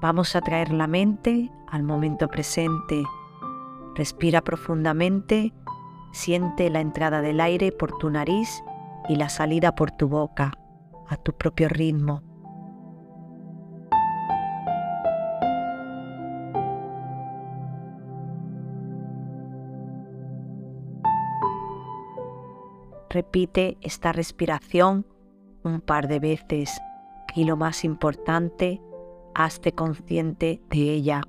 Vamos a traer la mente al momento presente. Respira profundamente, siente la entrada del aire por tu nariz y la salida por tu boca, a tu propio ritmo. Repite esta respiración un par de veces y lo más importante, hazte consciente de ella.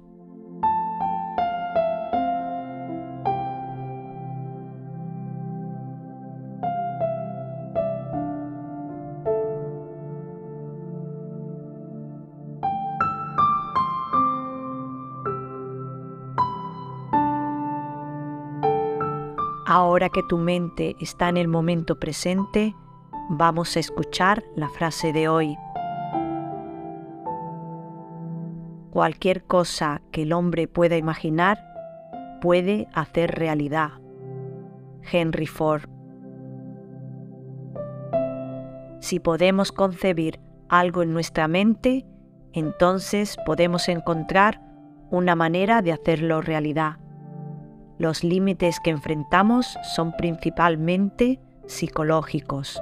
Ahora que tu mente está en el momento presente, vamos a escuchar la frase de hoy. Cualquier cosa que el hombre pueda imaginar puede hacer realidad. Henry Ford. Si podemos concebir algo en nuestra mente, entonces podemos encontrar una manera de hacerlo realidad. Los límites que enfrentamos son principalmente psicológicos.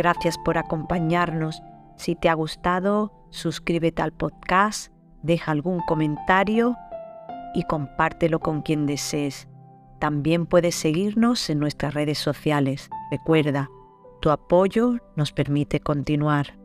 Gracias por acompañarnos. Si te ha gustado, suscríbete al podcast, deja algún comentario y compártelo con quien desees. También puedes seguirnos en nuestras redes sociales. Recuerda, tu apoyo nos permite continuar.